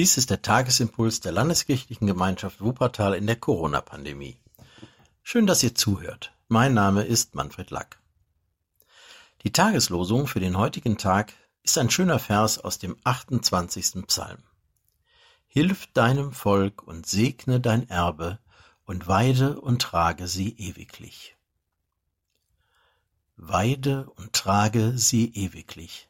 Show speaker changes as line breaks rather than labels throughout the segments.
Dies ist der Tagesimpuls der Landeskirchlichen Gemeinschaft Wuppertal in der Corona-Pandemie. Schön, dass ihr zuhört. Mein Name ist Manfred Lack. Die Tageslosung für den heutigen Tag ist ein schöner Vers aus dem 28. Psalm. Hilf deinem Volk und segne dein Erbe und weide und trage sie ewiglich. Weide und trage sie ewiglich.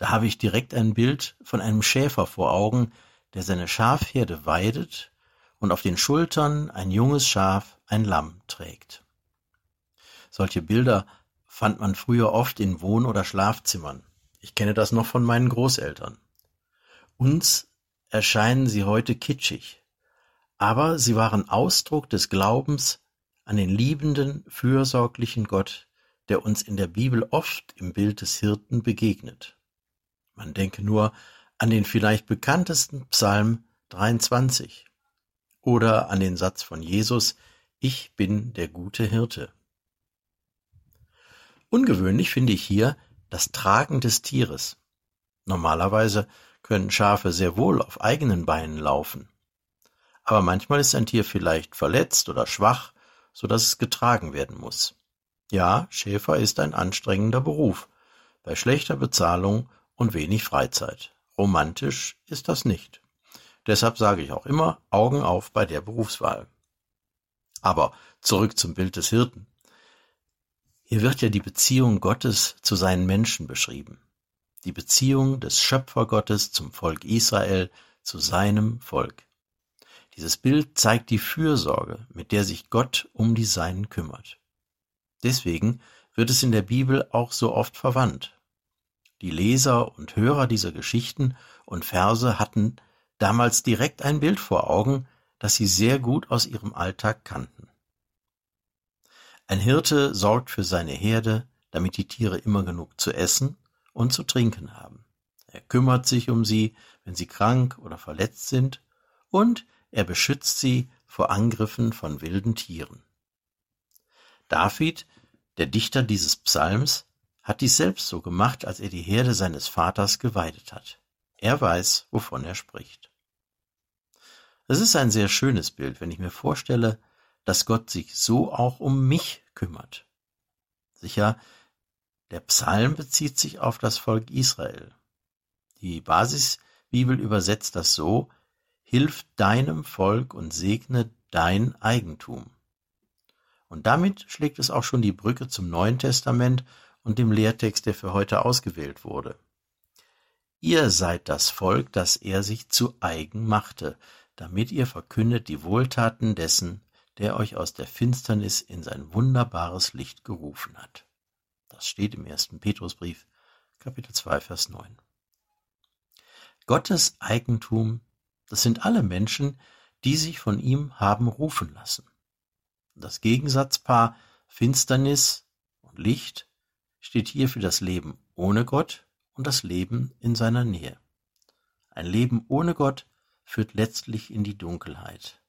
Da habe ich direkt ein Bild von einem Schäfer vor Augen, der seine Schafherde weidet und auf den Schultern ein junges Schaf, ein Lamm trägt. Solche Bilder fand man früher oft in Wohn- oder Schlafzimmern. Ich kenne das noch von meinen Großeltern. Uns erscheinen sie heute kitschig, aber sie waren Ausdruck des Glaubens an den liebenden, fürsorglichen Gott, der uns in der Bibel oft im Bild des Hirten begegnet. Man denke nur an den vielleicht bekanntesten Psalm 23 oder an den Satz von Jesus, ich bin der gute Hirte. Ungewöhnlich finde ich hier das Tragen des Tieres. Normalerweise können Schafe sehr wohl auf eigenen Beinen laufen. Aber manchmal ist ein Tier vielleicht verletzt oder schwach, so dass es getragen werden muss. Ja, Schäfer ist ein anstrengender Beruf, bei schlechter Bezahlung und wenig Freizeit. Romantisch ist das nicht. Deshalb sage ich auch immer Augen auf bei der Berufswahl. Aber zurück zum Bild des Hirten. Hier wird ja die Beziehung Gottes zu seinen Menschen beschrieben. Die Beziehung des Schöpfergottes zum Volk Israel, zu seinem Volk. Dieses Bild zeigt die Fürsorge, mit der sich Gott um die Seinen kümmert. Deswegen wird es in der Bibel auch so oft verwandt. Die Leser und Hörer dieser Geschichten und Verse hatten damals direkt ein Bild vor Augen, das sie sehr gut aus ihrem Alltag kannten. Ein Hirte sorgt für seine Herde, damit die Tiere immer genug zu essen und zu trinken haben. Er kümmert sich um sie, wenn sie krank oder verletzt sind, und er beschützt sie vor Angriffen von wilden Tieren. David, der Dichter dieses Psalms, hat dies selbst so gemacht, als er die Herde seines Vaters geweidet hat. Er weiß, wovon er spricht. Es ist ein sehr schönes Bild, wenn ich mir vorstelle, dass Gott sich so auch um mich kümmert. Sicher, der Psalm bezieht sich auf das Volk Israel. Die Basisbibel übersetzt das so, Hilf deinem Volk und segne dein Eigentum. Und damit schlägt es auch schon die Brücke zum Neuen Testament und dem Lehrtext, der für heute ausgewählt wurde. Ihr seid das Volk, das er sich zu eigen machte, damit ihr verkündet die Wohltaten dessen, der euch aus der Finsternis in sein wunderbares Licht gerufen hat. Das steht im ersten Petrusbrief, Kapitel 2, Vers 9. Gottes Eigentum, das sind alle Menschen, die sich von ihm haben rufen lassen. Das Gegensatzpaar Finsternis und Licht steht hier für das Leben ohne Gott und das Leben in seiner Nähe. Ein Leben ohne Gott führt letztlich in die Dunkelheit.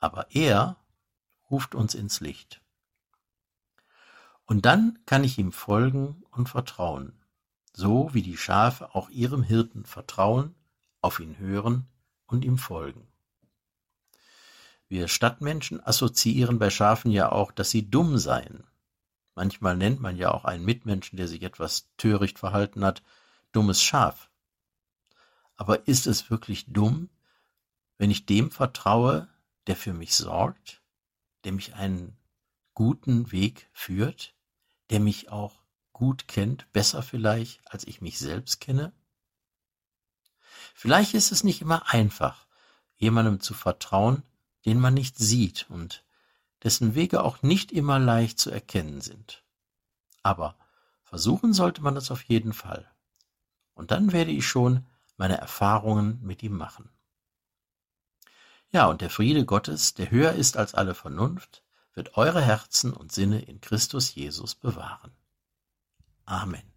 Aber er ruft uns ins Licht. Und dann kann ich ihm folgen und vertrauen, so wie die Schafe auch ihrem Hirten vertrauen, auf ihn hören und ihm folgen. Wir Stadtmenschen assoziieren bei Schafen ja auch, dass sie dumm seien. Manchmal nennt man ja auch einen Mitmenschen, der sich etwas töricht verhalten hat, dummes Schaf. Aber ist es wirklich dumm, wenn ich dem vertraue, der für mich sorgt, der mich einen guten Weg führt, der mich auch gut kennt, besser vielleicht, als ich mich selbst kenne? Vielleicht ist es nicht immer einfach, jemandem zu vertrauen, den man nicht sieht und dessen Wege auch nicht immer leicht zu erkennen sind. Aber versuchen sollte man es auf jeden Fall. Und dann werde ich schon meine Erfahrungen mit ihm machen. Ja, und der Friede Gottes, der höher ist als alle Vernunft, wird eure Herzen und Sinne in Christus Jesus bewahren. Amen.